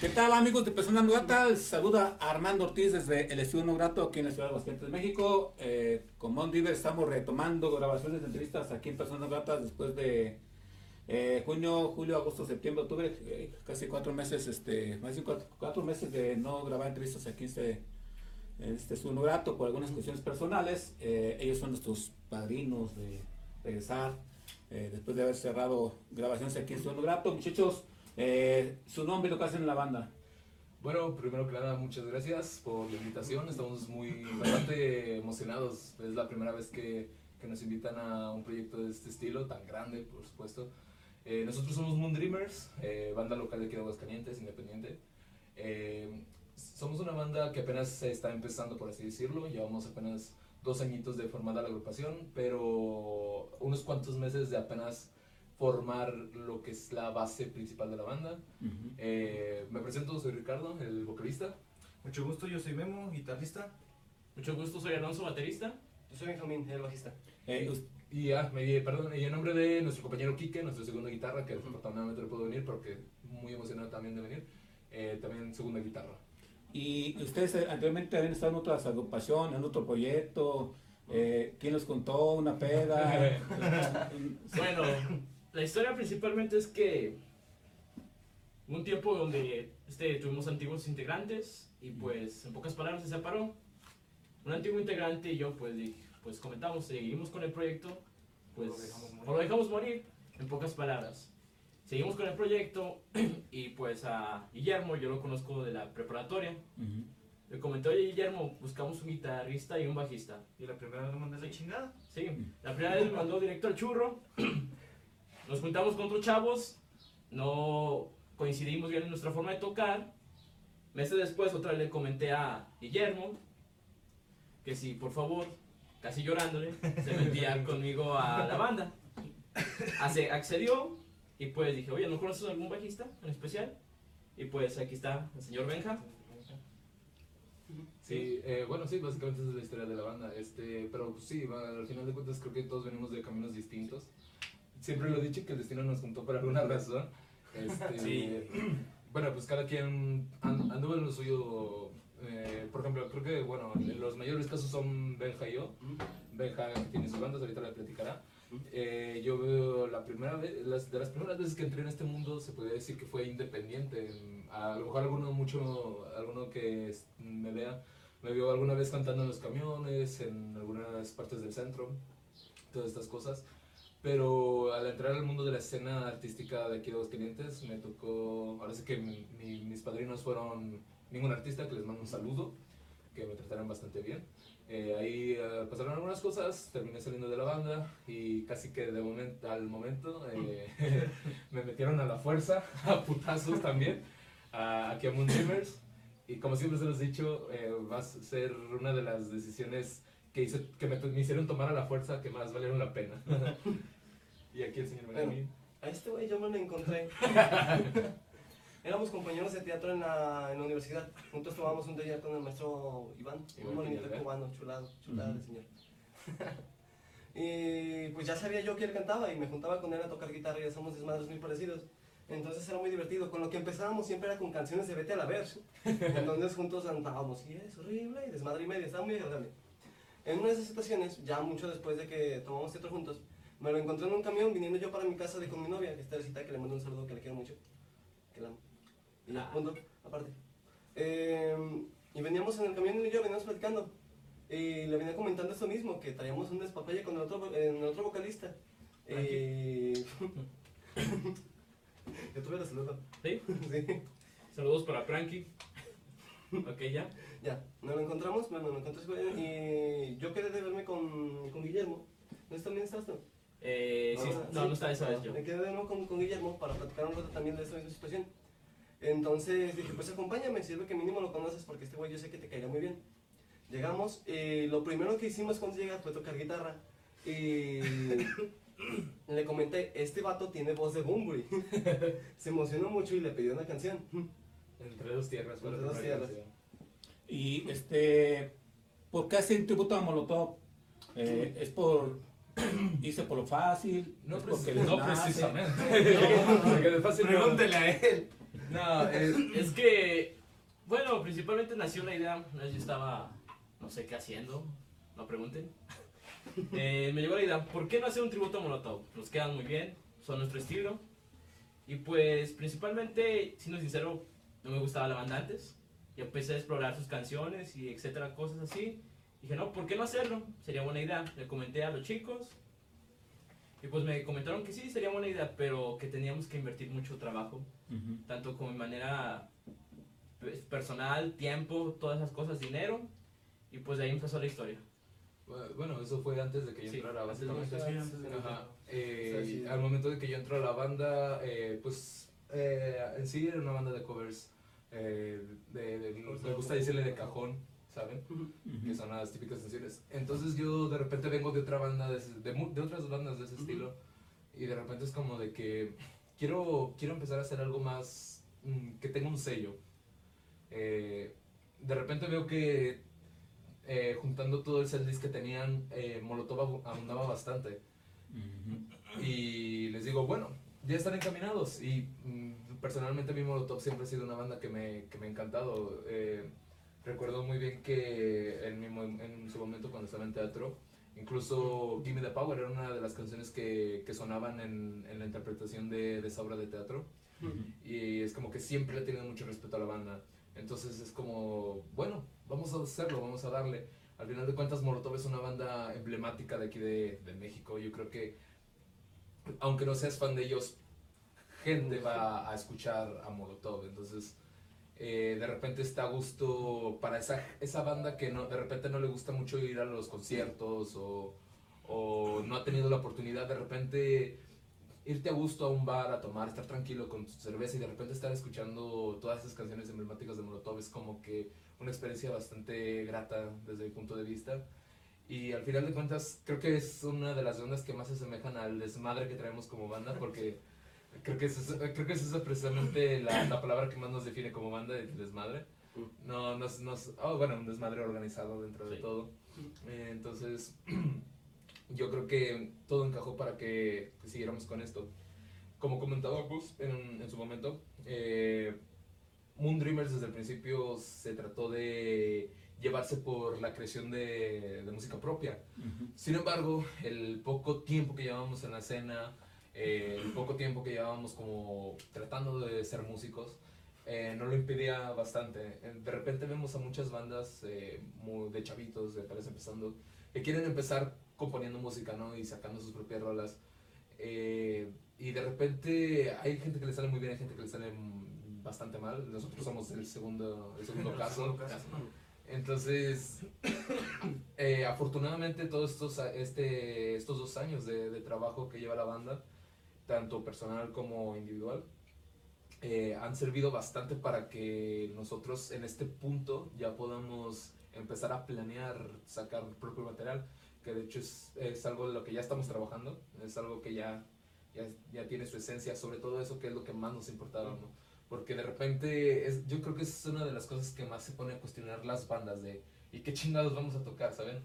¿Qué tal amigos de Personas No Gratas? Saluda Armando Ortiz desde el Estudio No Grato aquí en la ciudad de Aguascalientes, México. Eh, con Mon River estamos retomando grabaciones de entrevistas aquí en Personas No Gratas después de eh, junio, julio, agosto, septiembre, octubre, eh, casi cuatro meses, este, más de cuatro, meses de no grabar entrevistas aquí en este, este Estudio No Grato por algunas cuestiones personales. Eh, ellos son nuestros padrinos de regresar eh, después de haber cerrado grabaciones aquí en No Grato. Muchachos, eh, su nombre y lo que hacen en la banda. Bueno, primero que nada, muchas gracias por la invitación. Estamos muy bastante emocionados. Es la primera vez que, que nos invitan a un proyecto de este estilo, tan grande, por supuesto. Nosotros somos Moon Dreamers, banda local de aquí de Aguascalientes, independiente. Somos una banda que apenas se está empezando, por así decirlo. Llevamos apenas dos añitos de formada la agrupación, pero unos cuantos meses de apenas formar lo que es la base principal de la banda. Eh, me presento, soy Ricardo, el vocalista. Mucho gusto, yo soy Memo, guitarrista. Mucho gusto, soy Alonso, baterista. Yo soy Benjamín, el bajista. Eh, Y, ah, me, perdón, y en nombre de nuestro compañero Quique, nuestro segundo guitarra, que desafortunadamente no pudo venir porque muy emocionado también de venir, eh, también segunda guitarra. Y ustedes eh, anteriormente habían estado en otras agrupaciones, en otro proyecto. Eh, ¿Quién los contó? ¿Una peda? Bueno, la historia principalmente es que un tiempo donde este, tuvimos antiguos integrantes y pues en pocas palabras se separó. Un antiguo integrante y yo pues, dije, pues comentamos, seguimos con el proyecto, pues O lo dejamos morir. o lo dejamos morir, en pocas palabras. Seguimos con el proyecto y pues a Guillermo yo lo conozco de la preparatoria. Ujú. Le comenté, oye Guillermo, buscamos un guitarrista y un bajista. Y la primera vez me mandé la chingada. Sí, la primera vez me mandó directo al churro. Nos juntamos con otros chavos. No coincidimos bien en nuestra forma de tocar. Meses después, otra vez le comenté a Guillermo que si, por favor, casi llorándole, se metía conmigo a la banda. Hace, accedió y pues dije, oye, ¿no conoces algún bajista en especial? Y pues aquí está el señor Benja. Sí, eh, bueno, sí, básicamente esa es la historia de la banda. Este, pero pues, sí, al final de cuentas creo que todos venimos de caminos distintos. Siempre lo he dicho que el destino nos juntó por alguna razón. Este, Sí. Bueno, pues cada quien an- anduvo en lo suyo. eh, por ejemplo, creo que, bueno, en los mayores casos son Benja y yo. Benja tiene sus bandas, ahorita le platicará. Eh, yo veo la primera vez, las, de las primeras veces que entré en este mundo se podría decir que fue independiente. A lo mejor alguno mucho, alguno que me vea, me vio alguna vez cantando en los camiones, en algunas partes del centro, todas estas cosas. Pero al entrar al mundo de la escena artística de aquí de Aguascalientes, me tocó, ahora sí que mi- mi- mis padrinos fueron ningún artista, que les mando un saludo, que me trataron bastante bien. Eh, ahí eh, pasaron algunas cosas, terminé saliendo de la banda y casi que de momento, al momento eh, me metieron a la fuerza, a putazos también, a, aquí a Moon Dreamers. Y como siempre se los he dicho, eh, va a ser una de las decisiones que, hice, que me, me hicieron tomar a la fuerza que más valieron la pena. y aquí el señor Benjamín. A este güey yo me lo encontré. Éramos compañeros de teatro en la, en la universidad. Juntos tomamos un taller con el maestro Iván, un molinito Peñalver. cubano, chulado, chulada de señor. y pues ya sabía yo que él cantaba y me juntaba con él a tocar guitarra y hacíamos desmadres muy parecidos. Entonces era muy divertido. Con lo que empezábamos siempre era con canciones de Vete a la Ver. Entonces juntos cantábamos y es horrible y desmadre y media. Estaba muy agradable. En una de esas situaciones, ya mucho después de que tomamos teatro juntos, me lo encontré en un camión viniendo yo para mi casa de con mi novia, que está de que le mando un saludo, que le quiero mucho. Que la amo. Y ya, punto, aparte. Eh, y veníamos en el camión él y yo, veníamos platicando. Y le venía comentando esto mismo, que traíamos un despapalle con el otro, en el otro vocalista. Y, Que tuve la saludo. ¿Sí? Sí. Saludos para Frankie. Ok, ya. Ya, nos lo encontramos, bueno, nos encontré con y yo quedé de verme con, con Guillermo. ¿No también estás tú? Eh, sí, no, no está esa vez yo. Me quedé de verme con, con Guillermo para platicar un rato también de esta misma situación. Entonces dije, pues acompáñame, sirve que mínimo lo conoces porque este güey yo sé que te caería muy bien. Llegamos y lo primero que hicimos cuando llegas fue tocar guitarra. Y le comenté, este vato tiene voz de Bunbury. Se emocionó mucho y le pidió una canción. Entre dos tierras. Entre dos tierras. Y este, ¿por qué hacen tributo a Molotov? Eh, ¿Es por, hice por lo fácil? No, ¿Es porque les no precisamente. No. Pregúntele a él. No, es, que, bueno, principalmente nació la idea. Yo estaba, no sé qué haciendo, no pregunten. Eh, me llegó la idea, ¿por qué no hacer un tributo a Molotov? Nos quedan muy bien, son nuestro estilo. Y pues, principalmente, siendo sincero, no me gustaba la banda antes. Y empecé a explorar sus canciones y etcétera, cosas así. Dije, no, ¿por qué no hacerlo? Sería buena idea. Le comenté a los chicos. Y pues me comentaron que sí, sería buena idea, pero que teníamos que invertir mucho trabajo Tanto como de manera pues, personal, tiempo, todas esas cosas, dinero, y pues de ahí empezó la historia. bueno, eso fue antes de que yo Sí, entrara, yo entrara. Ajá. Eh, O sea, sí. Al momento de que yo entré a la banda, eh, pues eh, en sí era una banda de covers. eh, de, de- me gusta decirle de cajón, ¿saben? Que son las típicas canciones. Entonces yo de repente vengo de otra banda, de, de otras bandas de ese estilo. Y de repente es como de que quiero, quiero empezar a hacer algo más mm, que tenga un sello. Eh, de repente veo que eh, juntando todo el setlist que tenían, eh, Molotov abu- abundaba bastante. Y les digo, bueno, ya están encaminados. Y mm, personalmente mi Molotov siempre ha sido una banda que me, que me ha encantado. Recuerdo muy bien que en, mi en su momento cuando estaba en teatro, incluso Gimme the Power era una de las canciones que, que sonaban en, en la interpretación de, de esa obra de teatro. Y es como que siempre le he tenido mucho respeto a la banda. Entonces es como, bueno, vamos a hacerlo, vamos a darle. Al final de cuentas, Molotov es una banda emblemática de aquí de, de México. Yo creo que, aunque no seas fan de ellos, gente va a escuchar a Molotov. Entonces, eh, de repente está a gusto para esa, esa banda que no, de repente no le gusta mucho ir a los conciertos o, o no ha tenido la oportunidad. De repente irte a gusto a un bar a tomar, estar tranquilo con tu cerveza y de repente estar escuchando todas esas canciones emblemáticas de Molotov es como que una experiencia bastante grata desde mi punto de vista. Y al final de cuentas creo que es una de las bandas que más se asemejan al desmadre que traemos como banda porque creo que, es, creo que esa es precisamente la, la palabra que más nos define como banda, el desmadre. No, nos, nos, oh, bueno, un desmadre organizado dentro de todo. Eh, entonces, yo creo que todo encajó para que, que siguiéramos con esto. Como comentaba Gus en, en su momento, eh, Moon Dreamers desde el principio se trató de llevarse por la creación de, de música propia. Sin embargo, el poco tiempo que llevábamos en la escena, eh, el poco tiempo que llevábamos como tratando de ser músicos, eh, no lo impedía bastante. Eh, De repente vemos a muchas bandas eh, muy de chavitos, de apenas empezando, que quieren empezar componiendo música, ¿no? Y sacando sus propias rolas. Eh, y de repente hay gente que le sale muy bien, hay gente que le sale bastante mal. Nosotros somos el segundo, el segundo caso. Entonces, eh, afortunadamente todos estos, este, estos dos años de, de trabajo que lleva la banda, tanto personal como individual, eh, han servido bastante para que nosotros en este punto ya podamos empezar a planear sacar propio material, que de hecho es, es algo de lo que ya estamos trabajando, es algo que ya, ya, ya tiene su esencia, sobre todo eso que es lo que más nos importaba, ¿no? Porque de repente, es, yo creo que es una de las cosas que más se pone a cuestionar las bandas de, ¿y qué chingados vamos a tocar, saben?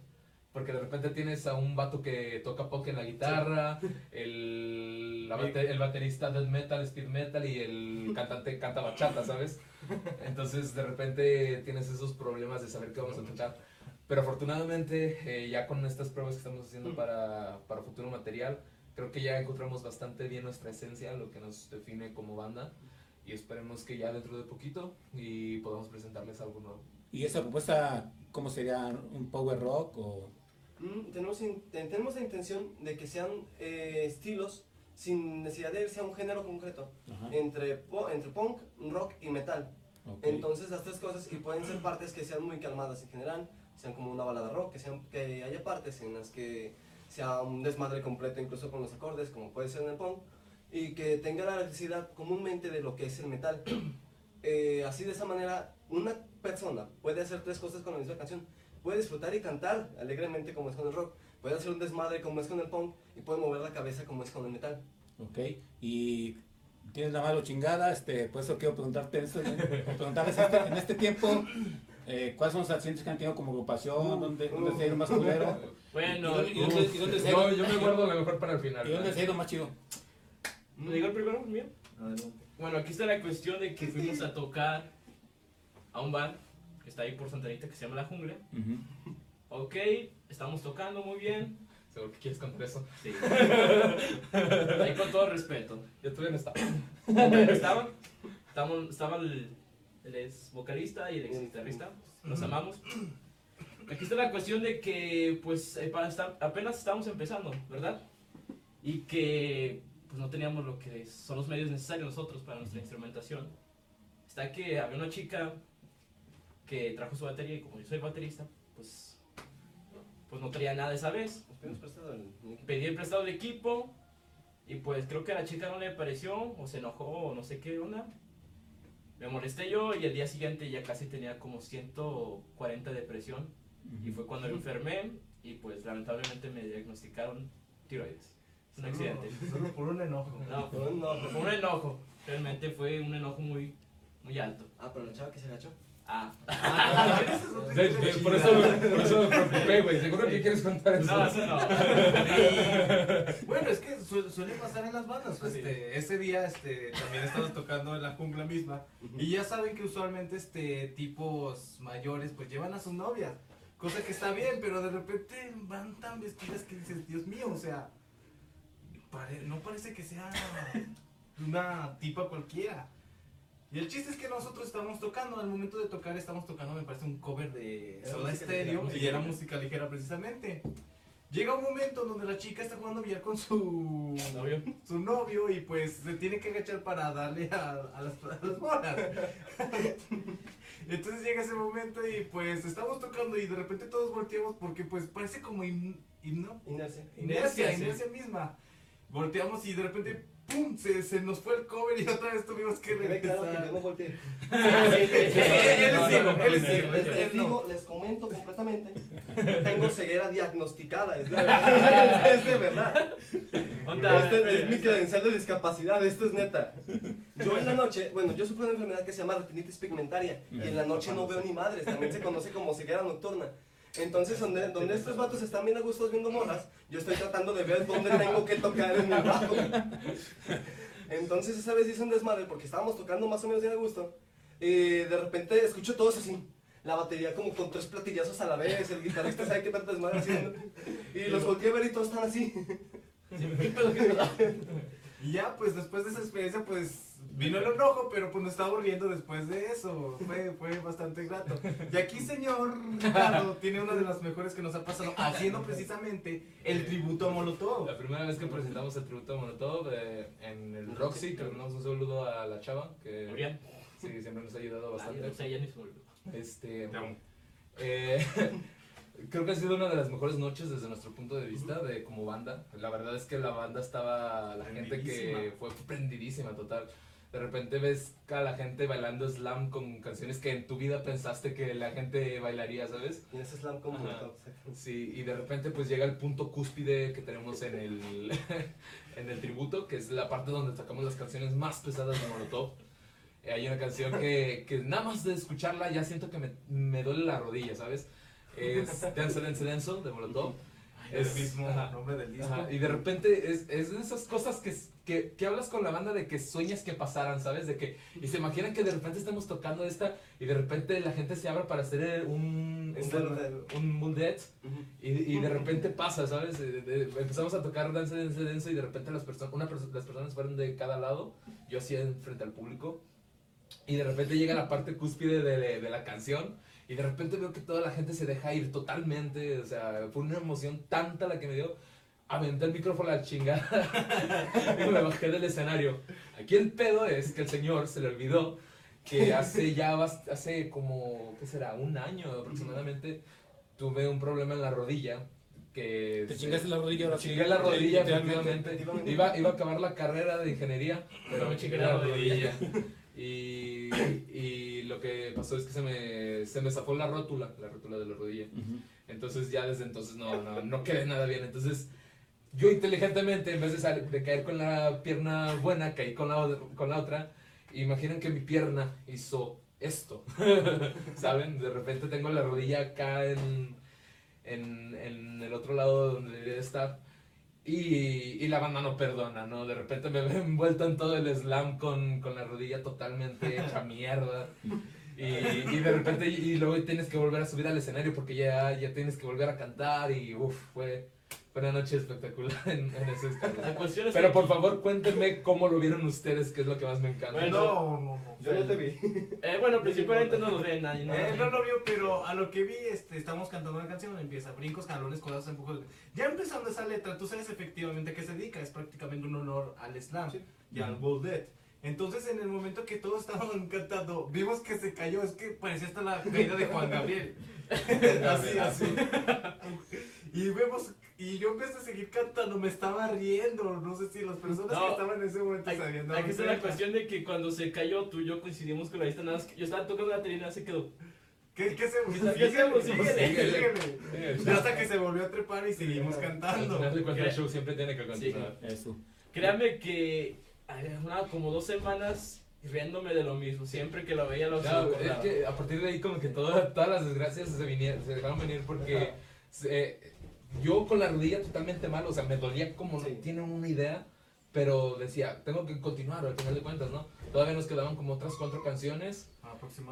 Porque de repente tienes a un vato que toca pop en la guitarra, el, la bate- el baterista death metal, speed metal y el cantante canta bachata, ¿sabes? Entonces de repente tienes esos problemas de saber qué vamos a tocar. Pero afortunadamente eh, ya con estas pruebas que estamos haciendo para, para futuro material, creo que ya encontramos bastante bien nuestra esencia, lo que nos define como banda. Y esperemos que ya dentro de poquito y podamos presentarles algo nuevo. ¿Y esa propuesta cómo sería? ¿Un power rock o...? Mm, tenemos, in- ten- tenemos la intención de que sean eh, estilos sin necesidad de irse a un género concreto, Ajá. entre, entre punk, rock y metal. Ok. Entonces las tres cosas y pueden ser partes que sean muy calmadas en general, sean como una balada rock, que, sean, que haya partes en las que sea un desmadre completo incluso con los acordes, como puede ser en el punk, y que tenga la electricidad comúnmente de lo que es el metal. Eh, así de esa manera, una persona puede hacer tres cosas con la misma canción. Puede disfrutar y cantar alegremente como es con el rock, puede hacer un desmadre como es con el punk y puede mover la cabeza como es con el metal. Ok, y tienes la mano chingada, este, por eso quiero preguntarte eso, ¿eh? preguntarles este- en este tiempo, eh, ¿cuáles son los accidentes que han tenido como agrupación? ¿Dónde, dónde se ha ido más culero? Bueno, ¿Y dónde, y dónde se ha ido, Yo, yo me guardo lo mejor para el final. y dónde se ha ido más chido? ¿me digo el primero? ¿Mío? Bueno, aquí está la cuestión de que fuimos a tocar a un bar que está ahí por Santa Anita que se llama La Jungla. Ok, estamos tocando muy bien. Seguro que quieres contar eso. Sí. Ahí con todo respeto. Yo todavía no estaba. Estaban, estaba el, el ex vocalista y el ex guitarrista. Los amamos. Aquí está la cuestión de que, pues, eh, para estar- apenas estábamos empezando, ¿verdad? Y que, pues, no teníamos lo que son los medios necesarios nosotros para nuestra instrumentación. Está que había una chica que trajo su batería y como yo soy baterista, pues, pues no traía nada esa vez prestado el- el equipo. pedí el prestado del equipo y pues creo que a la chica no le pareció o se enojó o no sé qué onda. Me molesté yo y el día siguiente ya casi tenía como 140 de presión y fue cuando me enfermé y pues lamentablemente me diagnosticaron tiroides. Es un accidente. Solo por un enojo. No, Pero no, fue un enojo. Realmente fue un enojo muy, muy alto. Ah, pero la chava que se agachó. Ah, De- de- por, eso, por eso me preocupé, güey. Seguro que quieres contar eso. no, eso no. Bueno, es que su- suele pasar en las bandas. Este, ese día este, también estamos tocando en la jungla misma. Y ya saben que usualmente este, tipos mayores pues llevan a sus novias. Cosa que está bien, pero de repente van tan vestidas que dices, Dios mío, o sea, pare- no parece que sea una tipa cualquiera. Y el chiste es que nosotros estábamos tocando, al momento de tocar estamos tocando, me parece un cover de Soda Stereo ligera. y era música ligera precisamente. Llega un momento donde la chica está jugando billar con su ¿Novio? su novio y pues se tiene que agachar para darle a, a las, a las bolas. Entonces llega ese momento y pues estamos tocando y de repente todos volteamos porque pues parece como him- himno. Inercia. Inercia, sí. inercia misma. Volteamos y de repente ¡pum! Se, se nos fue el cover y otra vez tuvimos que claro regresar. no volteé. Él es ciego, él es ciego, Les, digo, les comento completamente. Tengo ceguera diagnosticada, es de verdad. Es de verdad. Este es mi credencial de discapacidad, esto es neta. Yo en la noche, bueno, yo sufro una enfermedad que se llama retinitis pigmentaria y en la noche no veo ni madres, también se conoce como ceguera nocturna. Entonces, donde, donde estos vatos están bien a gusto viendo morras, yo estoy tratando de ver dónde tengo que tocar en mi bajo. Entonces, esa vez hice un desmadre porque estábamos tocando más o menos bien a gusto. Y de repente escucho todos así. La batería como con tres platillazos a la vez, el guitarrista sabe qué tanto desmadre haciendo. Y los volteé a ver y todos están así. Y ya, pues después de esa experiencia, pues vino el enojo, pero pues nos estaba riendo después de eso. Fue, fue bastante grato. Y aquí, señor Ricardo, tiene una de las mejores que nos ha pasado, haciendo precisamente el tributo a Molotov. La primera vez que presentamos el tributo a Molotov eh, en el Roxy, que le mandamos un saludo a la chava, que sí, siempre nos ha ayudado bastante. no sé, ya ni. Este, eh, creo que ha sido una de las mejores noches desde nuestro punto de vista de como banda. La verdad es que la banda estaba, la gente que fue prendidísima total. De repente ves a la gente bailando slam con canciones que en tu vida pensaste que la gente bailaría, ¿sabes? Y ese slam como. Sí, y de repente pues llega el punto cúspide que tenemos en el, en el tributo, que es la parte donde sacamos las canciones más pesadas de Molotov. Hay una canción que, que nada más de escucharla ya siento que me, me duele la rodilla, ¿sabes? Es Dance Dance Dance de Molotov. Es el mismo ajá, nombre del disco. ajá, y de repente es, es de esas cosas que, que, que hablas con la banda de que sueñas que pasaran, ¿sabes? De que, y se imaginan que de repente estamos tocando esta y de repente la gente se abra para hacer un, Un un, bullet. un bullet y, y de repente pasa, ¿sabes? De- de- empezamos a tocar dance, dance, dance y de repente las, personas una perso- las personas fueron de cada lado, yo hacía frente al público y de repente llega la parte cúspide de, de la canción y de repente veo que toda la gente se deja ir totalmente, o sea, fue una emoción tanta la que me dio aventé el micrófono a la chingada y me bajé del escenario. Aquí el pedo es que el señor se le olvidó que hace ya, hace como, ¿qué será? Un año aproximadamente, tuve un problema en la rodilla. Que Te chingaste la rodilla ahora. Chingué la rodilla, efectivamente. Iba, iba a acabar la carrera de ingeniería, pero me chingué la rodilla. Y, y lo que pasó es que se me, se me zafó la rótula, la rótula de la rodilla. Entonces ya desde entonces no, no, no quedé nada bien. Entonces yo inteligentemente, en vez de, de caer con la pierna buena, caí con la, con la otra. Imaginen que mi pierna hizo esto. ¿Saben? De repente tengo la rodilla acá en, en, en el otro lado donde debería estar. Y, y la banda no perdona, ¿no? De repente me veo envuelto en todo el slam con, con la rodilla totalmente hecha mierda. Y, y de repente, y luego tienes que volver a subir al escenario porque ya, ya tienes que volver a cantar y uff, fue, fue una noche espectacular en, en ese La escenario. cuestión es Pero que- por favor cuéntenme cómo lo vieron ustedes, que es lo que más me encanta. Bueno, No, no, no. Yo no te vi. Eh, bueno, principalmente no nos ve nadie. ¿no? Eh, no lo vio, pero a lo que vi, este, estamos cantando una canción, empieza brincos, jalones, codazos, empujos. Ya empezando esa letra, tú sabes efectivamente a qué se dedica, es prácticamente un honor al slam y al World Dead. Entonces, en el momento que todos estábamos cantando, vimos que se cayó, es que parecía hasta la caída de Juan Gabriel. así, así. Y vemos, y yo empecé a seguir cantando, me estaba riendo, no sé si las personas No. que estaban en ese momento Hay, sabían. hay que ser la cuestión de que cuando se cayó tú y yo coincidimos con la vista nada más que yo estaba tocando la batería y se quedó. ¿Qué, qué hacemos? ¿Qué hacemos? Síguele. Síguele. Y hasta que se volvió a trepar y seguimos Al cantando. final de el show siempre tiene que continuar. Eso. Créanme que una, como dos semanas riéndome de lo mismo. Siempre que lo veía lo Claro, es que a partir de ahí como que todas, todas las desgracias se, vinieron, se dejaron venir porque se- yo con la rodilla totalmente mal, o sea, me dolía como Sí. no tienen una idea, pero decía, tengo que continuar al final de cuentas, ¿no? Todavía nos quedaban como otras cuatro canciones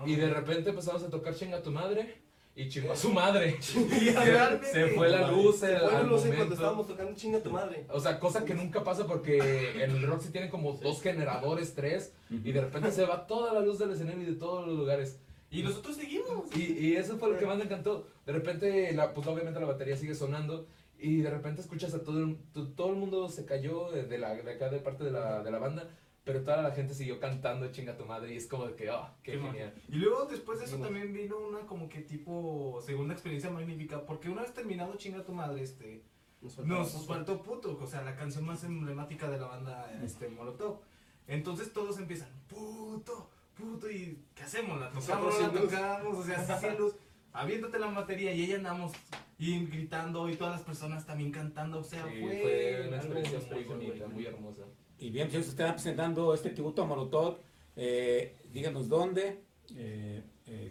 y de repente empezamos a tocar chinga tu madre y chingó a su madre. Y realmente- se fue la luz Se al fue la luz cuando estábamos tocando chinga tu madre. O sea, cosa que nunca pasa porque en el rock se tienen como dos generadores, tres, y de repente se va toda la luz del escenario y de todos los lugares. Y nosotros seguimos. Y, y eso fue lo que más me encantó. De repente, la, pues obviamente la batería sigue sonando y de repente escuchas a todo el, to- todo el mundo se cayó de, de la, de acá de parte de la, de la banda, pero toda la gente siguió cantando chinga tu madre y es como de que, ah, qué Qué genial. Y luego después de eso también vino una como que tipo segunda experiencia magnífica, porque una vez terminado chinga tu madre, este, Nos faltaba nos faltó puto, o sea, la canción más emblemática de la banda, este, Molotov. Entonces todos empiezan, puto, puto, y ¿qué hacemos? La tocamos, Nosotros la tocamos, o sea, sin luz, aviéntate la batería y ahí andamos y gritando y todas las personas también cantando, o sea, Sí, fue, fue una experiencia muy bonita, muy hermosa. Y bien, pues están presentando este tributo a Molotov. Eh, díganos dónde, eh, eh,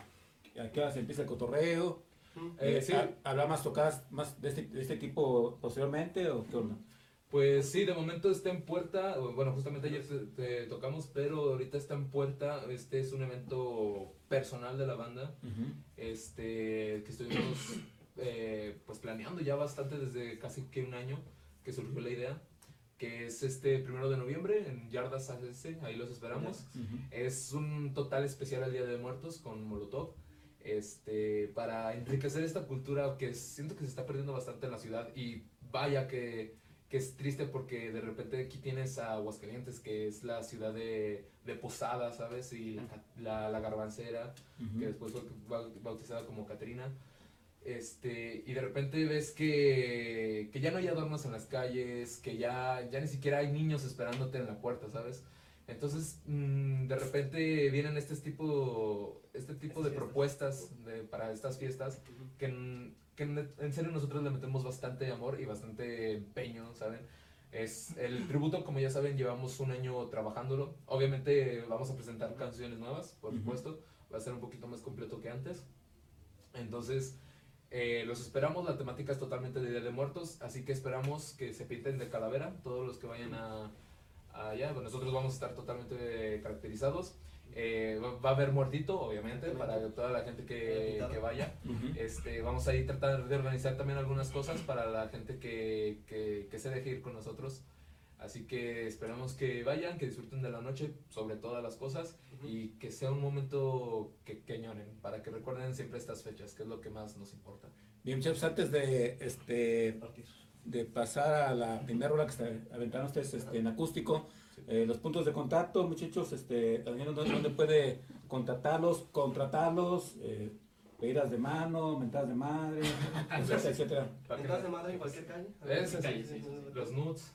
a qué hora se empieza el cotorreo. Eh, Eh, sí. ¿ha- ¿Habrá más tocadas más de este, de este tipo posteriormente o qué onda? Pues sí, de momento está en puerta, bueno, justamente ayer te, te tocamos, pero ahorita está en puerta, este es un evento personal de la banda, este, que estuvimos eh, pues planeando ya bastante desde casi que un año que surgió la idea, que es este primero de noviembre en Yardas ACC, ahí los esperamos. Es un total especial al Día de Muertos con Molotov. Este, para enriquecer esta cultura que siento que se está perdiendo bastante en la ciudad y vaya que, que es triste porque de repente aquí tienes a Aguascalientes que es la ciudad de, de Posada, ¿sabes? Y la, la, garbancera que después fue bau- bautizada como Caterina. Este, y de repente ves que, que ya no hay adornos en las calles, que ya, ya ni siquiera hay niños esperándote en la puerta, ¿sabes? Entonces, mm, de repente vienen este tipo, este tipo de propuestas de- para estas fiestas que, que en, serio nosotros le metemos bastante amor y bastante empeño, ¿saben? Es el tributo, como ya saben, llevamos un año trabajándolo. Obviamente vamos a presentar canciones nuevas, por Ujú. supuesto. Va a ser un poquito más completo que antes. Entonces, eh, los esperamos. La temática es totalmente de Día de Muertos, así que esperamos que se pinten de calavera todos los que vayan a, a allá. Nosotros vamos a estar totalmente caracterizados. Eh, va va a haber muertito, obviamente, para toda la gente que, que vaya. Este, vamos a ir tratar de organizar también algunas cosas para la gente que, que, que se deje ir con nosotros. Así que esperamos que vayan, que disfruten de la noche sobre todas las cosas y que sea un momento que, que añoren, para que recuerden siempre estas fechas, que es lo que más nos importa. Bien, muchachos, antes de este, de pasar a la primera hora que se aventaron ustedes este, en acústico, eh, los puntos de contacto, muchachos, este, también dónde, dónde puede contactarlos, contratarlos, eh, pedidas de mano, mentadas de madre, etcétera, etcétera. Entras de madre en cualquier calle. Es así, Calle, sí, sí. Los nudes.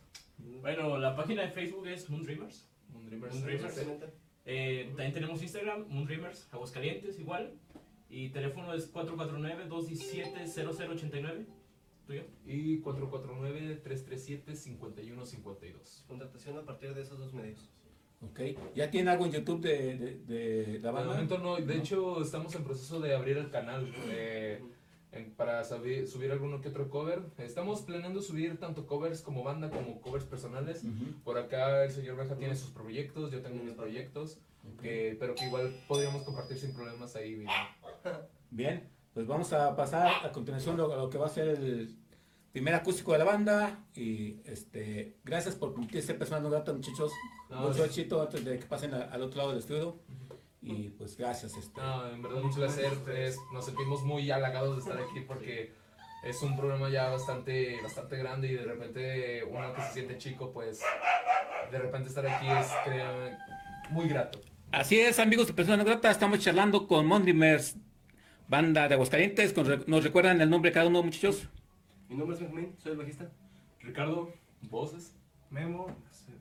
Bueno, la página de Facebook es Moon Dreamers. Moon Dreamers. Moon Dreamers. Exactamente. Eh, también tenemos Instagram, Moon Dreamers, Aguascalientes igual. Y teléfono es 449-217-0089. ¿Tuyo? Y 449-337-5152. Contratación a partir de esos dos medios. Ok, ¿ya tiene algo en YouTube de, de, de la De banda? momento no, de hecho estamos en proceso de abrir el canal eh, en- para sabi- subir alguno que otro cover. Estamos planeando subir tanto covers como banda como covers personales. Ujú. Por acá el señor Beja tiene sus proyectos, yo tengo mis proyectos, que, pero que igual podríamos compartir sin problemas ahí. video. Bien, pues vamos a pasar a continuación lo, lo que va a ser el primer acústico de la banda y este gracias por permitirse personal no grato muchachos. No, es- éxito antes de que pasen a- al otro lado del estudio. Y pues gracias este. No, en verdad un placer. es- nos sentimos muy halagados de estar aquí porque es un programa ya bastante, bastante grande y de repente uno que se siente chico, pues de repente estar aquí es muy grato. así es amigos de personas no grata estamos charlando con Mondrimers banda de Aguascalientes con re- nos recuerdan el nombre de cada uno muchachos Mi nombre es Benjamín, soy el bajista. Ricardo, voces. Memo,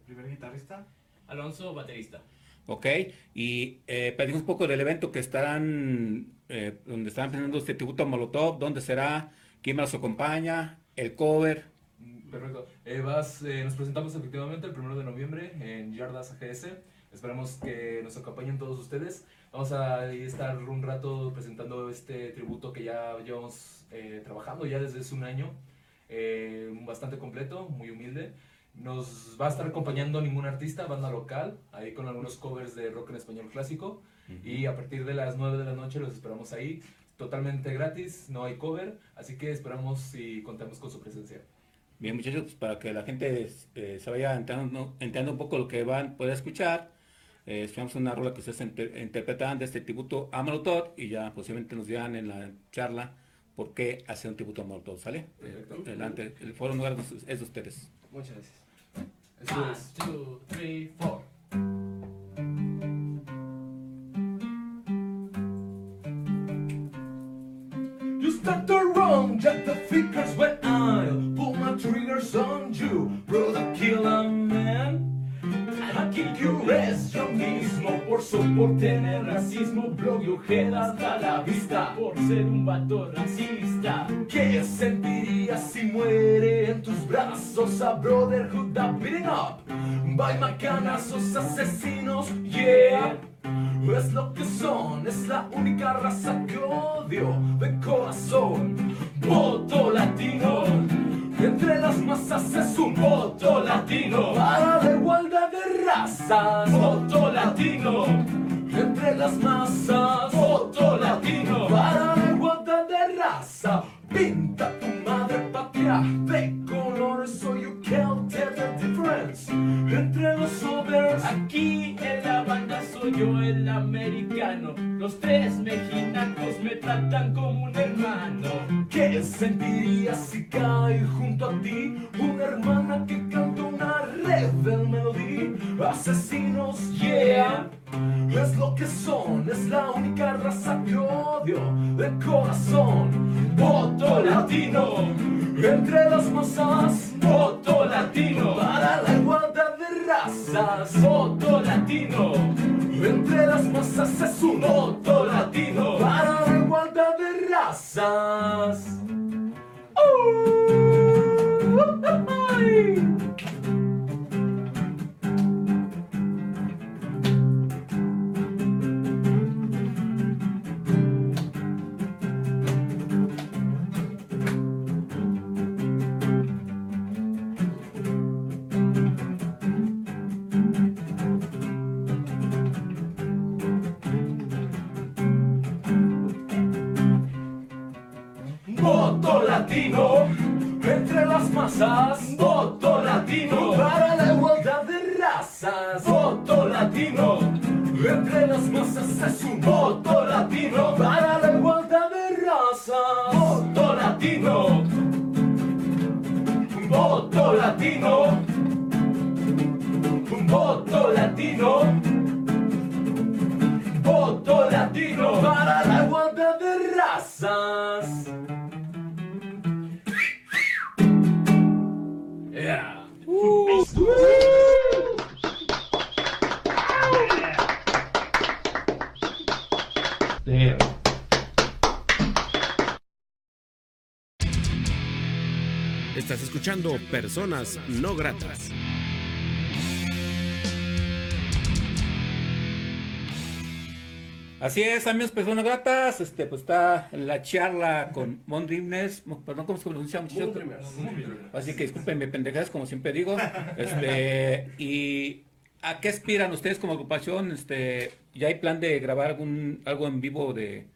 primer guitarrista. Alonso, baterista. Ok, y eh, platicamos un poco del evento que estarán, eh, donde estarán presentando este tributo a Molotov, dónde será, quién más los acompaña, el cover. Mm, Perfecto. Eh, vas, eh, nos presentamos efectivamente el 1 de noviembre en Yardas AGS. Esperamos que nos acompañen todos ustedes. Vamos a estar un rato presentando este tributo que ya llevamos eh, trabajando ya desde hace un año. eh, bastante completo, muy humilde. Nos va a estar acompañando ningún artista, banda local, ahí con algunos covers de rock en español clásico. Y a partir de las 9 de la noche los esperamos ahí, totalmente gratis, no hay cover, así que esperamos y contamos con su presencia. Bien muchachos, pues, para que la gente eh, se vaya enterando, enterando un poco lo que van a poder escuchar, eh, escuchamos una rola que ustedes inter- interpretan de este tributo a Molotov y ya posiblemente nos dirán en la charla por qué hacer un tributo a Molotov, ¿sale? Perfecto. Adelante, el foro lugar es de ustedes. Muchas gracias. Eso One, es. two, three, four. You start to the fingers when I pull my triggers on you, brother, kill a man. You rest yo mismo por soportar racismo, blog y ojeras a la vista. Por ser un vato racista. ¿Qué sentirías si muere en tus brazos a Brotherhood a beating up? By macanazos asesinos, yeah. Es lo que son, es la única raza que odio de corazón. Voto latino, entre las masas es un voto latino. Para de razas, voto latino. Entre las masas, voto latino. Para la igualdad de raza, pinta tu madre patria de colores so you can't tell the difference. Entre los others, Aquí en la banda soy yo el americano. Los tres mexicanos me tratan como un hermano. ¿Qué sentirías si cae junto a ti Asesinos, yeah. Es lo que son, es la única raza que odio de corazón. Voto latino, entre las masas, voto latino. Para la igualdad de razas, voto latino. Entre las masas es un voto latino. Para la igualdad de razas. Voto Damn. Estás escuchando Personas No Gratas. Así es, amigos, personas gratas. Este, pues está la charla con Mon Dreamers. Perdón, ¿cómo se pronuncia, muchachos? Así que discúlpenme, pendejadas, como siempre digo. Este, y ¿a qué aspiran ustedes como agrupación? Este, ¿ya hay plan de grabar algún algo en vivo de,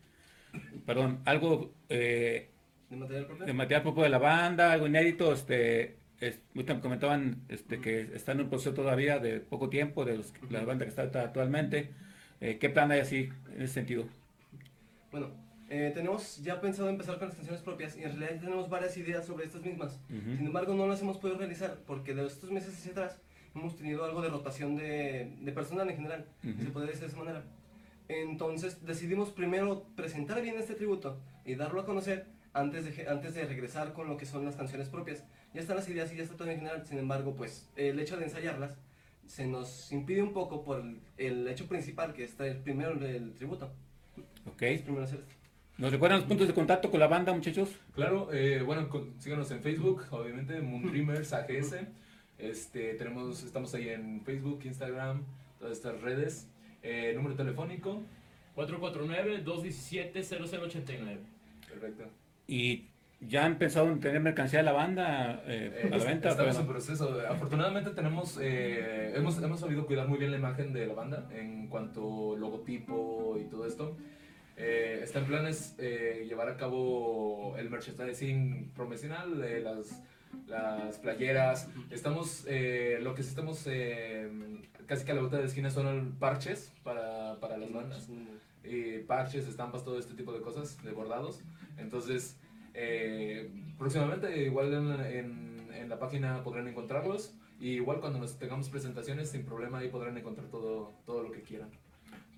perdón, algo eh, ¿De material propio? de material propio de la banda, algo inédito? Este, es- comentaban este, que están en un proceso todavía de poco tiempo de los- la banda que está actualmente. Eh, ¿Qué plan hay así en ese sentido? Bueno, eh, tenemos ya pensado empezar con las canciones propias y en realidad tenemos varias ideas sobre estas mismas. Ujú. Sin embargo, no las hemos podido realizar porque de estos meses hacia atrás hemos tenido algo de rotación de, de personal en general, si se puede decir de esa manera. Entonces decidimos primero presentar bien este tributo y darlo a conocer antes de, antes de regresar con lo que son las canciones propias. Ya están las ideas y ya está todo en general, sin embargo, pues el hecho de ensayarlas se nos impide un poco por el, el hecho principal que está el primero el tributo. ¿Ok? Es primero hacer esto. ¿Nos recuerdan los puntos de contacto con la banda, muchachos? Claro, eh, bueno, con- síganos en Facebook, obviamente, Moon Dreamers AGS. Este, tenemos, estamos ahí en Facebook, Instagram, todas estas redes. Eh, número telefónico, 449-217-0089. perfecto. ¿Y ya han pensado en tener mercancía de la banda eh, Eh, a la venta? Estamos en proceso. Afortunadamente tenemos, eh, hemos, hemos sabido cuidar muy bien la imagen de la banda en cuanto logotipo y todo esto. Eh, está en planes eh, llevar a cabo el merchandising promocional de las, las playeras. Estamos, eh, lo que sí estamos eh, casi que a la vuelta de esquina son parches para, para las bandas. Parches, estampas, todo este tipo de cosas, de bordados. Entonces, eh, próximamente igual en, en- la página podrán encontrarlos. Y igual cuando nos tengamos presentaciones, sin problema ahí podrán encontrar todo, todo lo que quieran.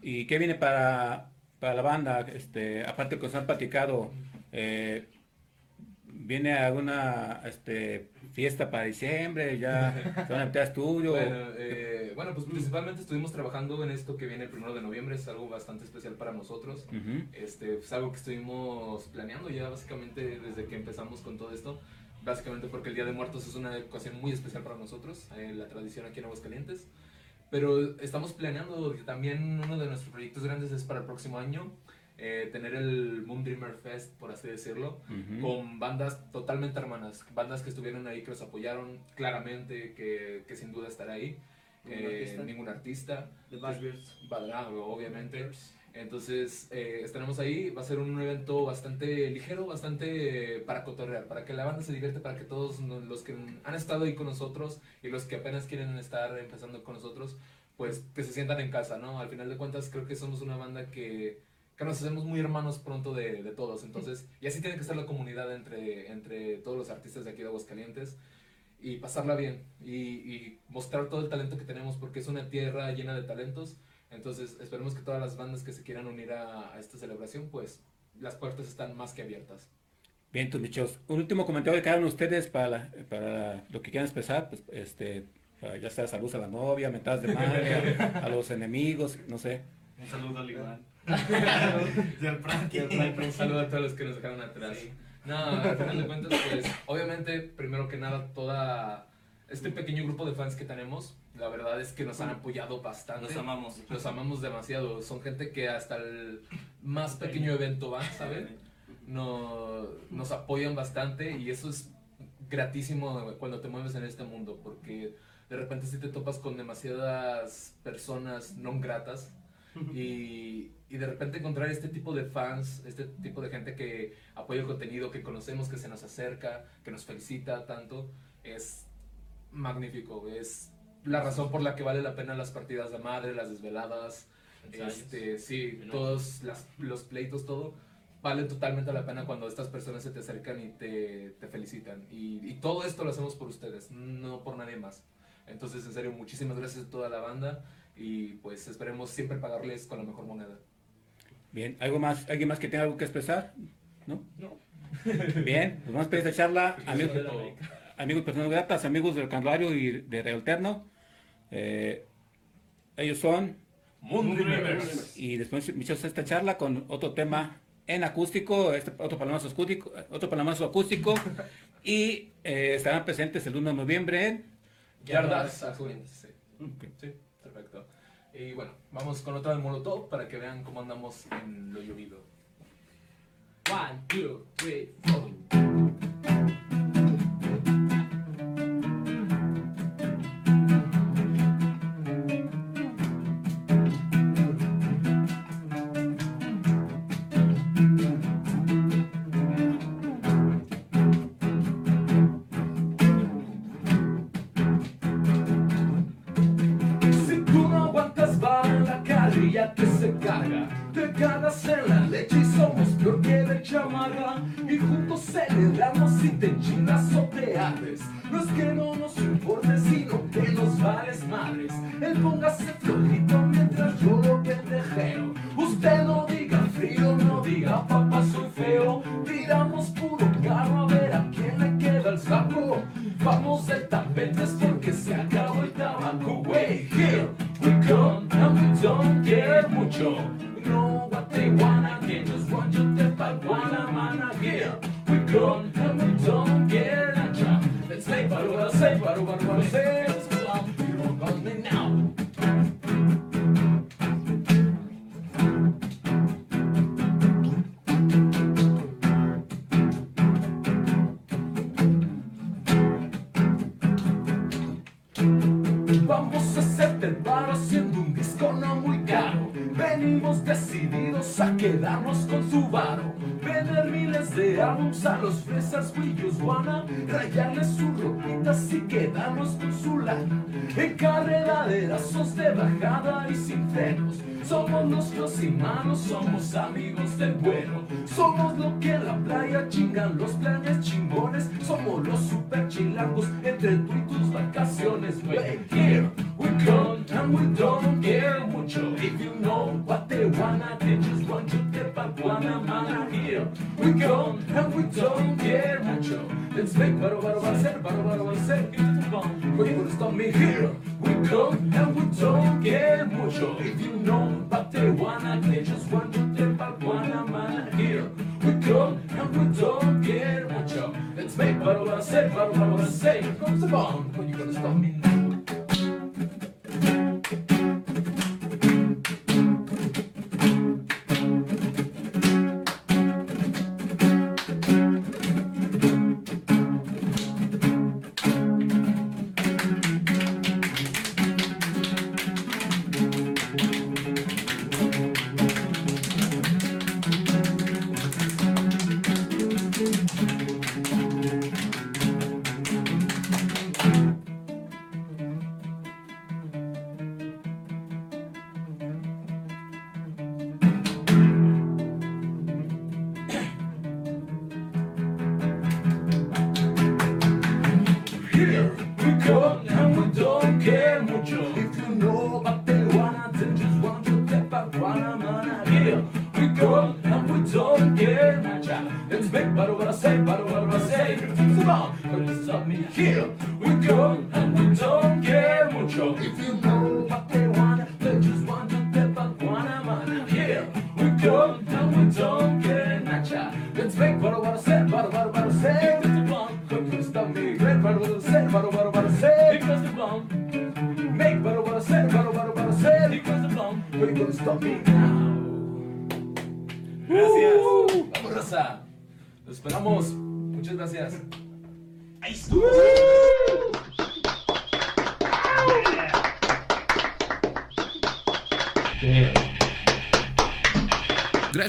¿Y qué viene para, para la banda? Este, aparte que nos han platicado, ¿viene alguna este, fiesta para diciembre? ¿Ya se van a meter a estudio? Bueno, eh, bueno, pues principalmente estuvimos trabajando en esto que viene el primero de noviembre, es algo bastante especial para nosotros. Ujú. Este, es algo que estuvimos planeando ya básicamente desde que empezamos con todo esto. Básicamente porque el Día de Muertos es una ocasión muy especial para nosotros, eh, la tradición aquí en Aguascalientes. Pero estamos planeando también uno de nuestros proyectos grandes es para el próximo año eh, tener el Moon Dreamer Fest, por así decirlo, Ujú. con bandas totalmente hermanas, bandas que estuvieron ahí, que nos apoyaron claramente, que, que sin duda estará ahí. Ningún Eh, artista. ningún artista. The Bashbeards. Va- obviamente. Entonces, eh, estaremos ahí. Va a ser un evento bastante ligero, bastante eh, para cotorrear, para que la banda se divierte, para que todos los que han estado ahí con nosotros y los que apenas quieren estar empezando con nosotros, pues que se sientan en casa, ¿no? Al final de cuentas, creo que somos una banda que, que nos hacemos muy hermanos pronto de, de todos. Entonces, y así tiene que ser la comunidad entre, entre todos los artistas de aquí de Aguascalientes y pasarla bien y, y mostrar todo el talento que tenemos porque es una tierra llena de talentos. Entonces esperemos que todas las bandas que se quieran unir a, a esta celebración, pues las puertas están más que abiertas. Bien, tus bichos. Un último comentario de cada uno de ustedes para, la- para lo que quieran expresar, pues, este, para ya sea saludos a la novia, mentadas de madre, a, a los enemigos, no sé. Un saludo al Iván. Frankie. Un saludo a todos los que nos dejaron atrás. No, al final de cuentas, pues obviamente, primero que nada, toda este pequeño grupo de fans que tenemos, la verdad es que nos han apoyado bastante. Los amamos. Los amamos demasiado. Son gente que hasta el más pequeño evento va, ¿saben? No, nos apoyan bastante y eso es gratísimo cuando te mueves en este mundo porque de repente si te topas con demasiadas personas no gratas y, y de repente encontrar este tipo de fans, este tipo de gente que apoya el contenido, que conocemos, que se nos acerca, que nos felicita tanto, es magnífico. Es la razón por la que vale la pena las partidas de madre, las desveladas, este, sí, todos las- los pleitos, todo. Vale totalmente la pena cuando estas personas se te acercan y te, te felicitan. Y, y todo esto lo hacemos por ustedes, no por nadie más. Entonces, en serio, muchísimas gracias a toda la banda. Y pues esperemos siempre pagarles con la mejor moneda. Bien, ¿algo más? ¿Alguien más que tenga algo que expresar? ¿No? No. Bien, pues vamos a pedir esta charla, amigos, amigos personas gratas, amigos del Calvario y de Real Alterno. Eh, ellos son, Moon Dreamers. y después iniciamos esta charla con otro tema en acústico, este, otro palamazo acústico, otro palamazo acústico, y eh, estarán presentes el 1 de noviembre en Yardas Azules. Sí. Sí, perfecto. Y bueno, vamos con otra de Molotov para que vean cómo andamos en lo llovido. One, two, three, four. Ardes No quedarnos con su varo. Vender miles de álbums a los fresas, brillos, guana. Rayarles sus ropitas y quedarnos con su lana. En carreraderazos de bajada y sin frenos. Somos los imanos, somos amigos del bueno. Somos lo que en la playa chingan los planes chingones. Somos los super chilangos entre tú y tus vacaciones. Wey, here we come and we don't care mucho. If you know what they wanna, they just want to pa Guanamana. Here we come and we don't care mucho. Let's make baro baro ser, baro baro baro ser. Give it to bomb. You gonna stop me here. We come and we don't care mucho. If you know what they wanna, they just want to pa Guanamana. Here we come and we don't care mucho. Let's make baro baro ser, baro baro baro ser. Here comes the bomb. But you gonna stop me now. Guanamana. Here we come